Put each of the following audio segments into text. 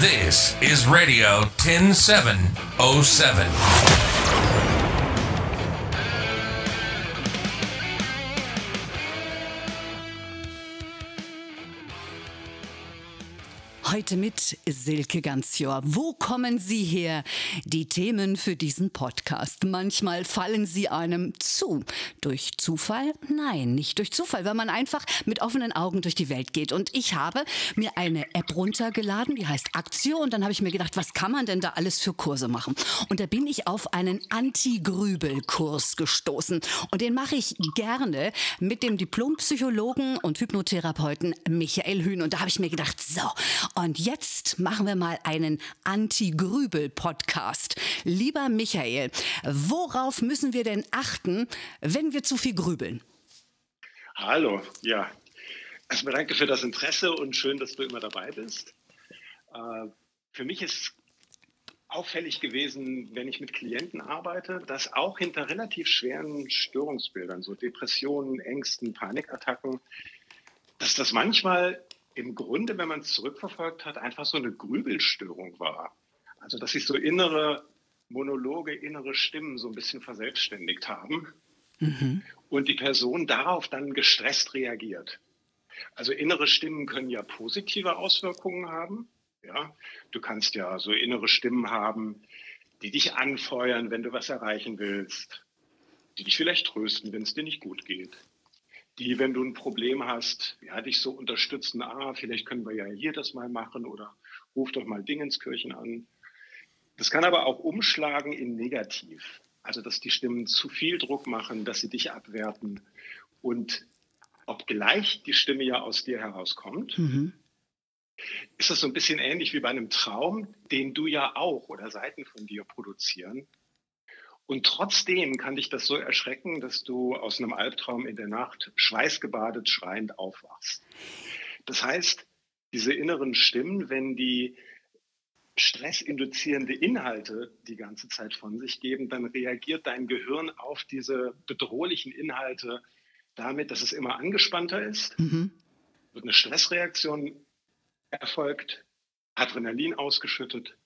This is Radio 10707. Heute mit Silke Ganzjör. Wo kommen Sie her? Die Themen für diesen Podcast. Manchmal fallen sie einem zu. Durch Zufall? Nein, nicht durch Zufall, weil man einfach mit offenen Augen durch die Welt geht. Und ich habe mir eine App runtergeladen, die heißt Aktio. Und dann habe ich mir gedacht, was kann man denn da alles für Kurse machen? Und da bin ich auf einen Anti-Grübel-Kurs gestoßen. Und den mache ich gerne mit dem Diplompsychologen und Hypnotherapeuten Michael Hühn. Und da habe ich mir gedacht, so, und jetzt machen wir mal einen Anti-Grübel-Podcast. Lieber Michael, worauf müssen wir denn achten, wenn wir zu viel grübeln? Hallo, ja. Erstmal danke für das Interesse und schön, dass du immer dabei bist. Äh, für mich ist auffällig gewesen, wenn ich mit Klienten arbeite, dass auch hinter relativ schweren Störungsbildern, so Depressionen, Ängsten, Panikattacken, dass das manchmal im Grunde, wenn man es zurückverfolgt hat, einfach so eine Grübelstörung war. Also, dass sich so innere Monologe, innere Stimmen so ein bisschen verselbstständigt haben mhm. und die Person darauf dann gestresst reagiert. Also innere Stimmen können ja positive Auswirkungen haben. Ja, du kannst ja so innere Stimmen haben, die dich anfeuern, wenn du was erreichen willst, die dich vielleicht trösten, wenn es dir nicht gut geht die, wenn du ein Problem hast, ja, dich so unterstützen, ah, vielleicht können wir ja hier das mal machen oder ruf doch mal Dingenskirchen an. Das kann aber auch umschlagen in negativ. Also, dass die Stimmen zu viel Druck machen, dass sie dich abwerten. Und obgleich die Stimme ja aus dir herauskommt, mhm. ist das so ein bisschen ähnlich wie bei einem Traum, den du ja auch oder Seiten von dir produzieren. Und trotzdem kann dich das so erschrecken, dass du aus einem Albtraum in der Nacht schweißgebadet schreiend aufwachst. Das heißt, diese inneren Stimmen, wenn die stressinduzierende Inhalte die ganze Zeit von sich geben, dann reagiert dein Gehirn auf diese bedrohlichen Inhalte damit, dass es immer angespannter ist, mhm. wird eine Stressreaktion erfolgt, Adrenalin ausgeschüttet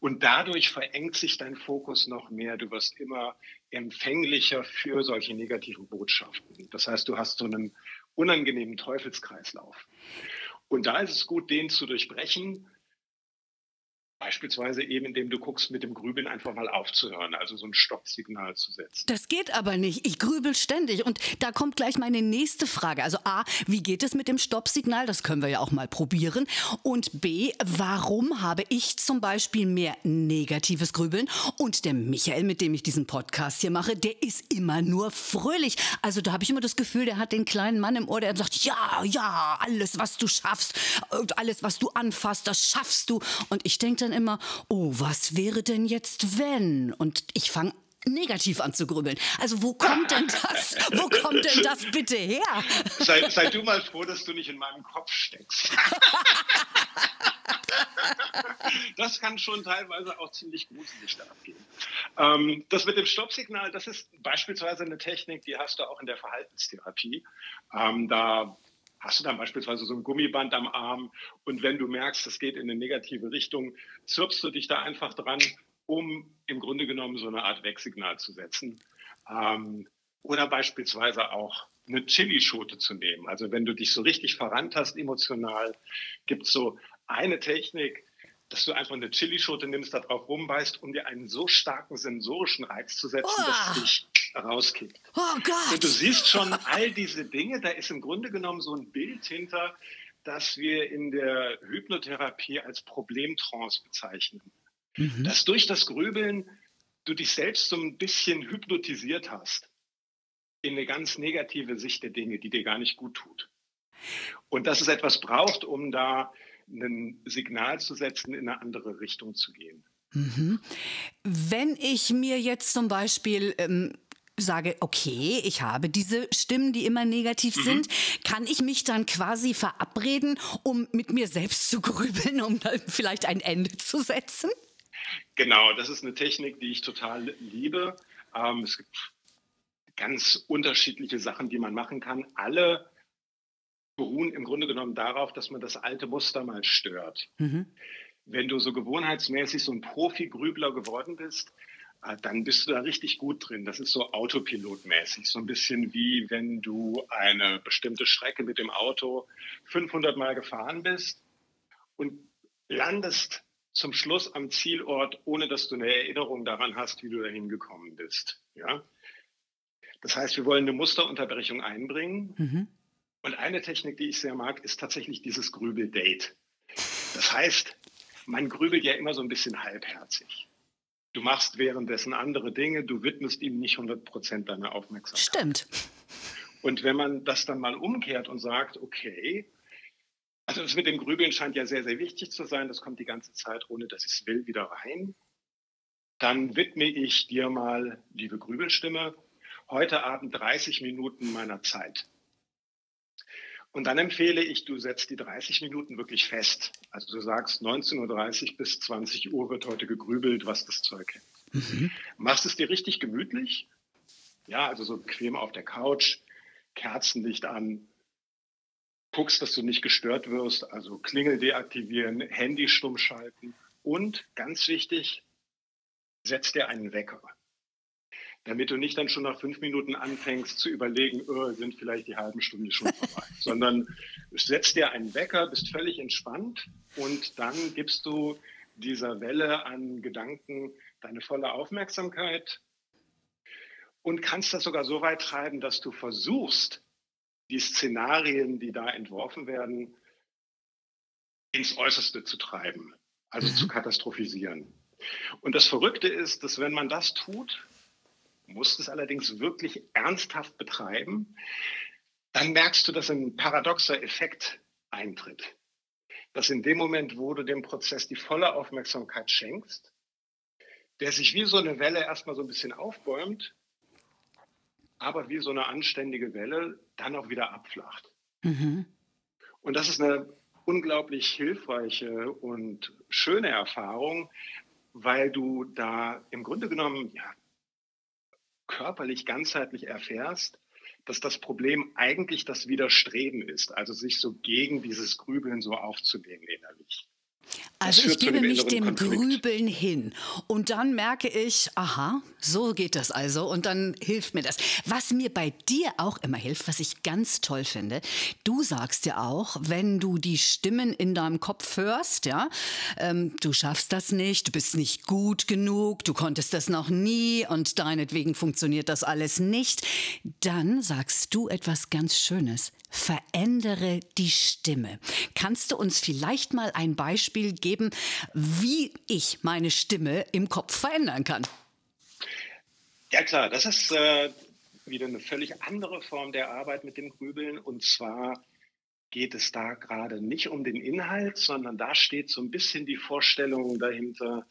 und dadurch verengt sich dein Fokus noch mehr. Du wirst immer empfänglicher für solche negativen Botschaften. Das heißt, du hast so einen unangenehmen Teufelskreislauf. Und da ist es gut, den zu durchbrechen Beispielsweise eben, indem du guckst, mit dem Grübeln einfach mal aufzuhören, also so ein Stoppsignal zu setzen. Das geht aber nicht. Ich grübel ständig. Und da kommt gleich meine nächste Frage. Also A, wie geht es mit dem Stoppsignal? Das können wir ja auch mal probieren. Und B, warum habe ich zum Beispiel mehr negatives Grübeln? Und der Michael, mit dem ich diesen Podcast hier mache, der ist immer nur fröhlich. Also da habe ich immer das Gefühl, der hat den kleinen Mann im Ohr, der sagt, ja, ja, alles, was du schaffst, und alles, was du anfasst, das schaffst du. Und ich denke dann immer, oh, was wäre denn jetzt wenn? Und ich fange negativ an zu grübeln. Also wo kommt denn das? Wo kommt denn das bitte her? Sei, sei du mal froh, dass du nicht in meinem Kopf steckst. das kann schon teilweise auch ziemlich gruselig da abgehen. Ähm, das mit dem Stoppsignal, das ist beispielsweise eine Technik, die hast du auch in der Verhaltenstherapie. Ähm, da hast du dann beispielsweise so ein Gummiband am Arm und wenn du merkst, es geht in eine negative Richtung, zirpst du dich da einfach dran, um im Grunde genommen so eine Art Wegsignal zu setzen. Ähm, oder beispielsweise auch eine Chilischote zu nehmen. Also wenn du dich so richtig verrannt hast emotional, gibt es so eine Technik, dass du einfach eine Chilischote nimmst, da drauf rumbeißt, um dir einen so starken sensorischen Reiz zu setzen, oh. dass es dich rauskickt. Oh Gott! Und du siehst schon all diese Dinge, da ist im Grunde genommen so ein Bild hinter, das wir in der Hypnotherapie als Problemtrance bezeichnen. Mhm. Dass durch das Grübeln du dich selbst so ein bisschen hypnotisiert hast in eine ganz negative Sicht der Dinge, die dir gar nicht gut tut. Und dass es etwas braucht, um da ein Signal zu setzen, in eine andere Richtung zu gehen. Mhm. Wenn ich mir jetzt zum Beispiel ähm, sage, okay, ich habe diese Stimmen, die immer negativ mhm. sind, kann ich mich dann quasi verabreden, um mit mir selbst zu grübeln, um dann vielleicht ein Ende zu setzen? Genau, das ist eine Technik, die ich total liebe. Ähm, es gibt ganz unterschiedliche Sachen, die man machen kann. Alle beruhen im Grunde genommen darauf, dass man das alte Muster mal stört. Mhm. wenn du so gewohnheitsmäßig so ein Profi-Grübler geworden bist, dann bist du da richtig gut drin. Das ist so autopilotmäßig, so ein bisschen wie wenn du eine bestimmte Strecke mit dem Auto 500 Mal gefahren bist und landest zum Schluss am Zielort, ohne dass du eine Erinnerung daran hast, wie du dahin gekommen bist. Ja? Das heißt, wir wollen eine Musterunterbrechung einbringen. Mhm. Und eine Technik, die ich sehr mag, ist tatsächlich dieses Grübel-Date. Das heißt, man grübelt ja immer so ein bisschen halbherzig. Du machst währenddessen andere Dinge, du widmest ihm nicht 100 Prozent deiner Aufmerksamkeit. Stimmt. Und wenn man das dann mal umkehrt und sagt, okay, also das mit dem Grübeln scheint ja sehr, sehr wichtig zu sein, das kommt die ganze Zeit, ohne dass ich es will, wieder rein, dann widme ich dir mal, liebe Grübelstimme, heute Abend 30 Minuten meiner Zeit. Und dann empfehle ich, du setzt die 30 Minuten wirklich fest. Also du sagst, 19.30 Uhr bis 20 Uhr wird heute gegrübelt, was das Zeug hält. Mhm. Machst es dir richtig gemütlich. Ja, also so bequem auf der Couch, Kerzenlicht an, guckst, dass du nicht gestört wirst, also Klingel deaktivieren, Handy stumm schalten und ganz wichtig, setz dir einen Wecker damit du nicht dann schon nach fünf Minuten anfängst zu überlegen, oh, sind vielleicht die halben Stunde schon vorbei, sondern setzt dir einen Wecker, bist völlig entspannt und dann gibst du dieser Welle an Gedanken deine volle Aufmerksamkeit und kannst das sogar so weit treiben, dass du versuchst, die Szenarien, die da entworfen werden, ins Äußerste zu treiben, also mhm. zu katastrophisieren. Und das Verrückte ist, dass wenn man das tut, musst es allerdings wirklich ernsthaft betreiben, dann merkst du, dass ein paradoxer Effekt eintritt. Dass in dem Moment, wo du dem Prozess die volle Aufmerksamkeit schenkst, der sich wie so eine Welle erstmal so ein bisschen aufbäumt, aber wie so eine anständige Welle dann auch wieder abflacht. Mhm. Und das ist eine unglaublich hilfreiche und schöne Erfahrung, weil du da im Grunde genommen ja, körperlich ganzheitlich erfährst, dass das Problem eigentlich das Widerstreben ist, also sich so gegen dieses Grübeln so aufzunehmen innerlich. Also ich gebe mich dem Konflikt. Grübeln hin und dann merke ich, aha, so geht das also und dann hilft mir das. Was mir bei dir auch immer hilft, was ich ganz toll finde, du sagst ja auch, wenn du die Stimmen in deinem Kopf hörst, ja, ähm, du schaffst das nicht, du bist nicht gut genug, du konntest das noch nie und deinetwegen funktioniert das alles nicht, dann sagst du etwas ganz Schönes. Verändere die Stimme. Kannst du uns vielleicht mal ein Beispiel geben, wie ich meine Stimme im Kopf verändern kann? Ja klar, das ist äh, wieder eine völlig andere Form der Arbeit mit dem Grübeln. Und zwar geht es da gerade nicht um den Inhalt, sondern da steht so ein bisschen die Vorstellung dahinter,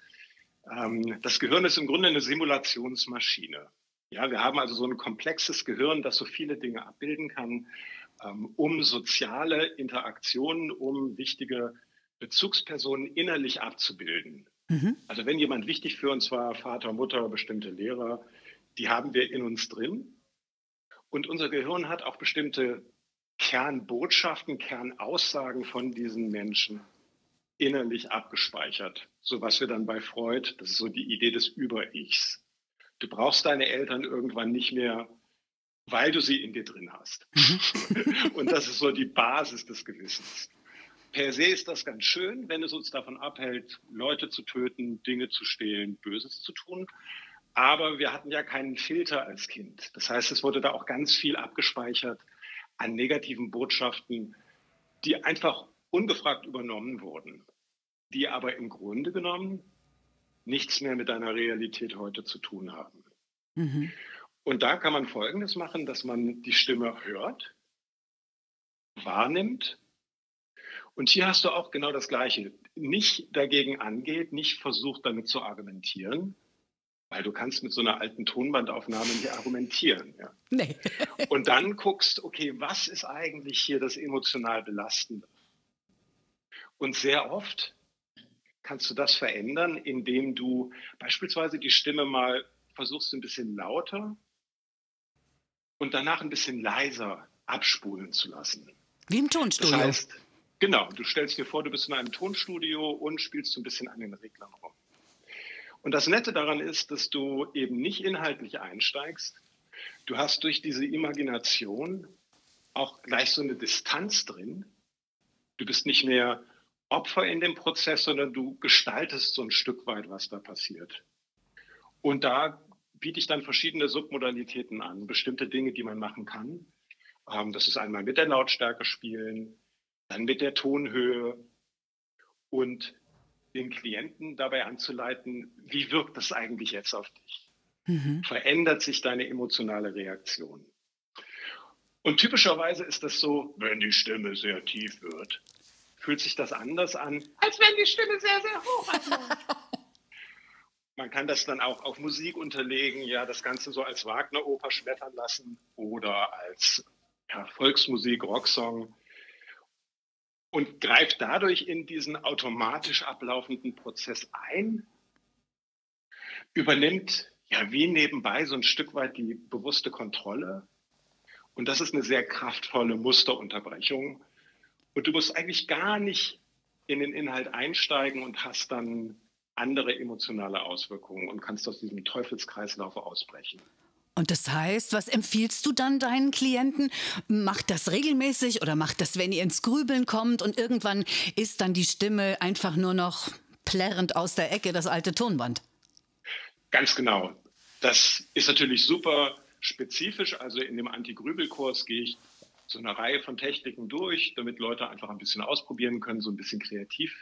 ähm, das Gehirn ist im Grunde eine Simulationsmaschine. Ja, wir haben also so ein komplexes Gehirn, das so viele Dinge abbilden kann. Ähm, um soziale Interaktionen, um wichtige Bezugspersonen innerlich abzubilden. Mhm. Also wenn jemand wichtig für uns war, Vater, Mutter, bestimmte Lehrer, die haben wir in uns drin. Und unser Gehirn hat auch bestimmte Kernbotschaften, Kernaussagen von diesen Menschen innerlich abgespeichert. So was wir dann bei Freud, das ist so die Idee des Über-Ichs. Du brauchst deine Eltern irgendwann nicht mehr weil du sie in dir drin hast. Mhm. und das ist so die Basis des Gewissens. Per se ist das ganz schön, wenn es uns davon abhält, Leute zu töten, Dinge zu stehlen, Böses zu tun. Aber wir hatten ja keinen Filter als Kind. Das heißt, es wurde da auch ganz viel abgespeichert an negativen Botschaften, die einfach ungefragt übernommen wurden, die aber im Grunde genommen nichts mehr mit deiner Realität heute zu tun haben. Mhm. Und da kann man Folgendes machen, dass man die Stimme hört, wahrnimmt. Und hier hast du auch genau das Gleiche. Nicht dagegen angeht, nicht versucht damit zu argumentieren, weil du kannst mit so einer alten Tonbandaufnahme nicht argumentieren. Ja. Nee. Und dann guckst, okay, was ist eigentlich hier das emotional Belastende? Und sehr oft kannst du das verändern, indem du beispielsweise die Stimme mal versuchst, ein bisschen lauter und danach ein bisschen leiser abspulen zu lassen. Wie im Tonstudio. Das heißt, Genau, du stellst dir vor, du bist in einem Tonstudio und spielst so ein bisschen an den Reglern rum. Und das Nette daran ist, dass du eben nicht inhaltlich einsteigst. Du hast durch diese Imagination auch gleich so eine Distanz drin. Du bist nicht mehr Opfer in dem Prozess, sondern du gestaltest so ein Stück weit, was da passiert. Und da biete ich dann verschiedene Submodalitäten an, bestimmte Dinge, die man machen kann. Ähm, das ist einmal mit der Lautstärke spielen, dann mit der Tonhöhe und den Klienten dabei anzuleiten, wie wirkt das eigentlich jetzt auf dich? Mhm. Verändert sich deine emotionale Reaktion? Und typischerweise ist das so, wenn die Stimme sehr tief wird, fühlt sich das anders an, als wenn die Stimme sehr, sehr hoch ist. Man kann das dann auch auf Musik unterlegen, ja, das Ganze so als Wagner-Oper schmettern lassen oder als ja, Volksmusik, Rocksong und greift dadurch in diesen automatisch ablaufenden Prozess ein, übernimmt ja wie nebenbei so ein Stück weit die bewusste Kontrolle. Und das ist eine sehr kraftvolle Musterunterbrechung. Und du musst eigentlich gar nicht in den Inhalt einsteigen und hast dann andere emotionale Auswirkungen und kannst aus diesem Teufelskreislauf ausbrechen. Und das heißt, was empfiehlst du dann deinen Klienten? Macht das regelmäßig oder macht das, wenn ihr ins Grübeln kommt und irgendwann ist dann die Stimme einfach nur noch plärrend aus der Ecke das alte Tonband? Ganz genau. Das ist natürlich super spezifisch. Also in dem Anti-Grübel-Kurs gehe ich so eine Reihe von Techniken durch, damit Leute einfach ein bisschen ausprobieren können, so ein bisschen kreativ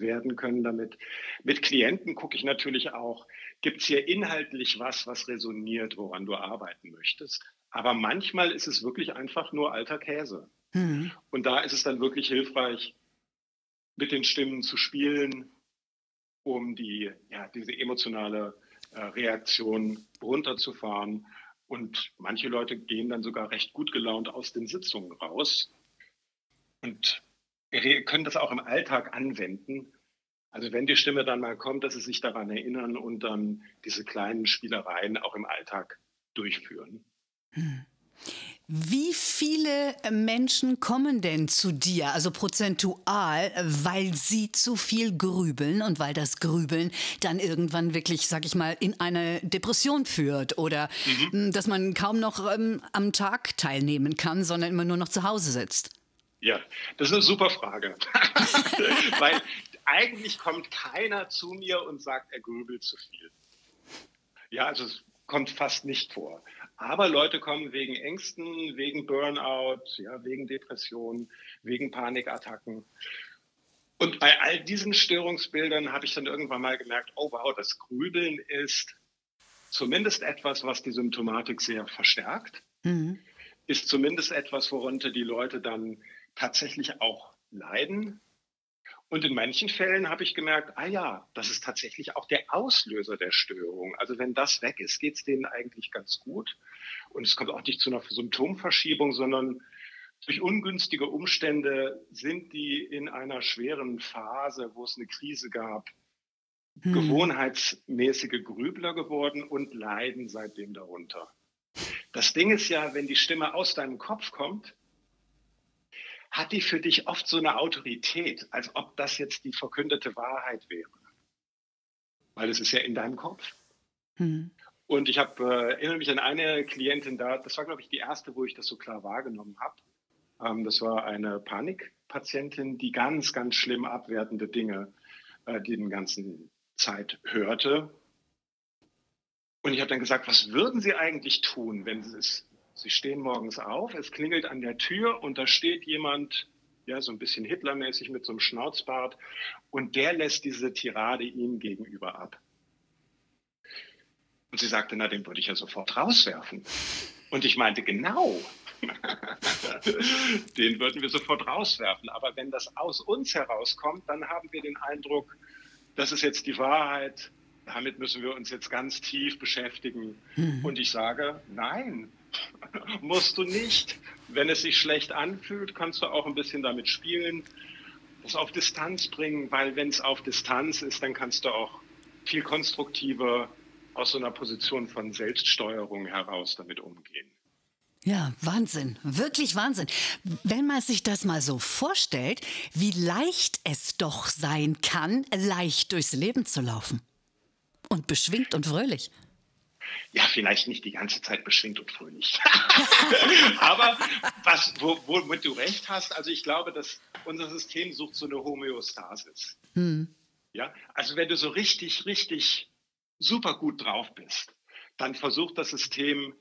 werden können damit. Mit Klienten gucke ich natürlich auch, gibt es hier inhaltlich was, was resoniert, woran du arbeiten möchtest. Aber manchmal ist es wirklich einfach nur alter Käse. Mhm. Und da ist es dann wirklich hilfreich, mit den Stimmen zu spielen, um die, ja, diese emotionale äh, Reaktion runterzufahren und manche Leute gehen dann sogar recht gut gelaunt aus den Sitzungen raus und wir können das auch im Alltag anwenden. Also wenn die Stimme dann mal kommt, dass sie sich daran erinnern und dann diese kleinen Spielereien auch im Alltag durchführen. Hm. Wie viele Menschen kommen denn zu dir, also prozentual, weil sie zu viel grübeln und weil das Grübeln dann irgendwann wirklich, sag ich mal, in eine Depression führt oder mhm. Hm, dass man kaum noch ähm, am Tag teilnehmen kann, sondern immer nur noch zu Hause sitzt? Ja, das ist eine super Frage. weil eigentlich kommt keiner zu mir und sagt, er grübelt zu viel. Ja, also es kommt fast nicht vor. Aber Leute kommen wegen Ängsten, wegen Burnout, ja, wegen Depressionen, wegen Panikattacken. Und bei all diesen Störungsbildern habe ich dann irgendwann mal gemerkt, oh wow, das Grübeln ist zumindest etwas, was die Symptomatik sehr verstärkt, mhm. ist zumindest etwas, worunter die Leute dann tatsächlich auch leiden. Und in manchen Fällen habe ich gemerkt, ah ja, das ist tatsächlich auch der Auslöser der Störung. Also wenn das weg ist, geht es denen eigentlich ganz gut. Und es kommt auch nicht zu einer Symptomverschiebung, sondern durch ungünstige Umstände sind die in einer schweren Phase, wo es eine Krise gab, hm. gewohnheitsmäßige Grübler geworden und leiden seitdem darunter. Das Ding ist ja, wenn die Stimme aus deinem Kopf kommt, hat die für dich oft so eine Autorität, als ob das jetzt die verkündete Wahrheit wäre. Weil es ist ja in deinem Kopf. Mhm. Und ich habe, äh, erinnere mich an eine Klientin da, das war, glaube ich, die erste, wo ich das so klar wahrgenommen habe. Ähm, das war eine Panikpatientin, die ganz, ganz schlimm abwertende Dinge äh, die den ganzen Zeit hörte. Und ich habe dann gesagt, was würden Sie eigentlich tun, wenn es Sie stehen morgens auf, es klingelt an der Tür und da steht jemand, ja, so ein bisschen Hitlermäßig mit so einem Schnauzbart und der lässt diese Tirade Ihnen gegenüber ab. Und sie sagte, na, den würde ich ja sofort rauswerfen. Und ich meinte, genau, den würden wir sofort rauswerfen. Aber wenn das aus uns herauskommt, dann haben wir den Eindruck, das ist jetzt die Wahrheit, damit müssen wir uns jetzt ganz tief beschäftigen. Mhm. Und ich sage, nein, musst du nicht. Wenn es sich schlecht anfühlt, kannst du auch ein bisschen damit spielen, das auf Distanz bringen, weil wenn es auf Distanz ist, dann kannst du auch viel konstruktiver aus so einer Position von Selbststeuerung heraus damit umgehen. Ja, Wahnsinn, wirklich Wahnsinn. Wenn man sich das mal so vorstellt, wie leicht es doch sein kann, leicht durchs Leben zu laufen. Und beschwingt und fröhlich. Ja, vielleicht nicht die ganze Zeit beschwingt und fröhlich. Aber was, wo, womit du recht hast, also ich glaube, dass unser System sucht so eine Homöostasis. Hm. Ja, also wenn du so richtig, richtig super gut drauf bist, dann versucht das System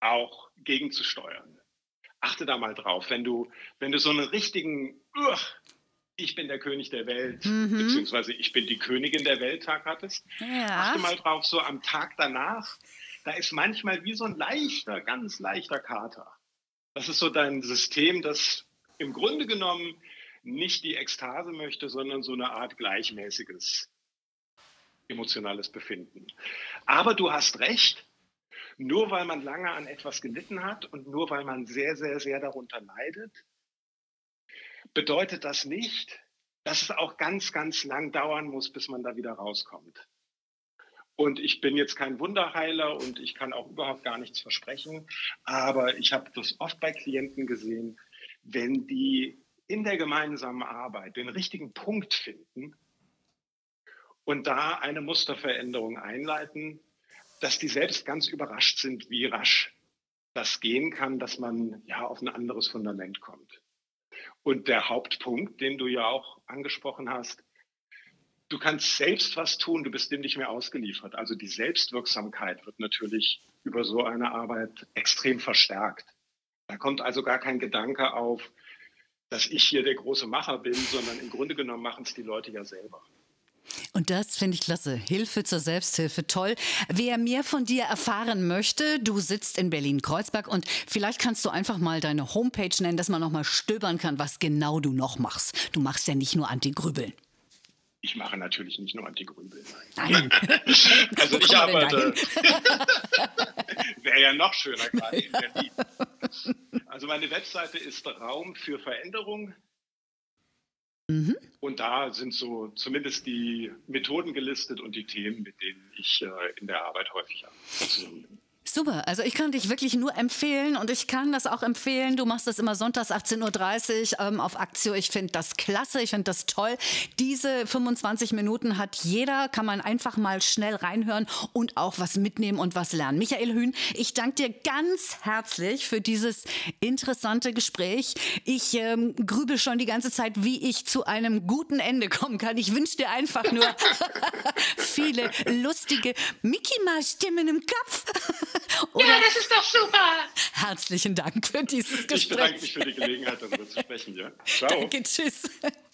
auch gegenzusteuern. Achte da mal drauf, wenn du, wenn du so einen richtigen, ich bin der König der Welt, mhm. beziehungsweise ich bin die Königin der Welt Tag hattest, ja. achte mal drauf, so am Tag danach, da ist manchmal wie so ein leichter, ganz leichter Kater. Das ist so dein System, das im Grunde genommen nicht die Ekstase möchte, sondern so eine Art gleichmäßiges emotionales Befinden. Aber du hast recht, nur weil man lange an etwas gelitten hat und nur weil man sehr, sehr, sehr darunter leidet, bedeutet das nicht, dass es auch ganz, ganz lang dauern muss, bis man da wieder rauskommt. Und ich bin jetzt kein Wunderheiler und ich kann auch überhaupt gar nichts versprechen, aber ich habe das oft bei Klienten gesehen, wenn die in der gemeinsamen Arbeit den richtigen Punkt finden und da eine Musterveränderung einleiten, dass die selbst ganz überrascht sind, wie rasch das gehen kann, dass man ja auf ein anderes Fundament kommt. Und der Hauptpunkt, den du ja auch angesprochen hast, du kannst selbst was tun, du bist dem nicht mehr ausgeliefert. Also die Selbstwirksamkeit wird natürlich über so eine Arbeit extrem verstärkt. Da kommt also gar kein Gedanke auf, dass ich hier der große Macher bin, sondern im Grunde genommen machen es die Leute ja selber. Und das finde ich klasse. Hilfe zur Selbsthilfe, toll. Wer mehr von dir erfahren möchte, du sitzt in Berlin-Kreuzberg und vielleicht kannst du einfach mal deine Homepage nennen, dass man noch mal stöbern kann, was genau du noch machst. Du machst ja nicht nur Antigrübeln. Ich mache natürlich nicht nur Antigrübeln. Nein. also ich arbeite. Wäre ja noch schöner gerade in Berlin. Also meine Webseite ist Raum für Veränderung Mhm. Und da sind so zumindest die Methoden gelistet und die Themen, mit denen ich äh, in der Arbeit häufig zusammen bin. Super, also ich kann dich wirklich nur empfehlen und ich kann das auch empfehlen. Du machst das immer sonntags 18.30 Uhr ähm, auf Aktio. Ich finde das klasse, ich finde das toll. Diese 25 Minuten hat jeder, kann man einfach mal schnell reinhören und auch was mitnehmen und was lernen. Michael Hühn, ich danke dir ganz herzlich für dieses interessante Gespräch. Ich ähm, grübel schon die ganze Zeit, wie ich zu einem guten Ende kommen kann. Ich wünsche dir einfach nur viele lustige Mickey Maus Stimmen im Kopf. Oder ja, das ist doch super. Herzlichen Dank für dieses Gespräch. Ich bedanke mich für die Gelegenheit, darüber zu sprechen. Ja? Ciao. Danke, tschüss.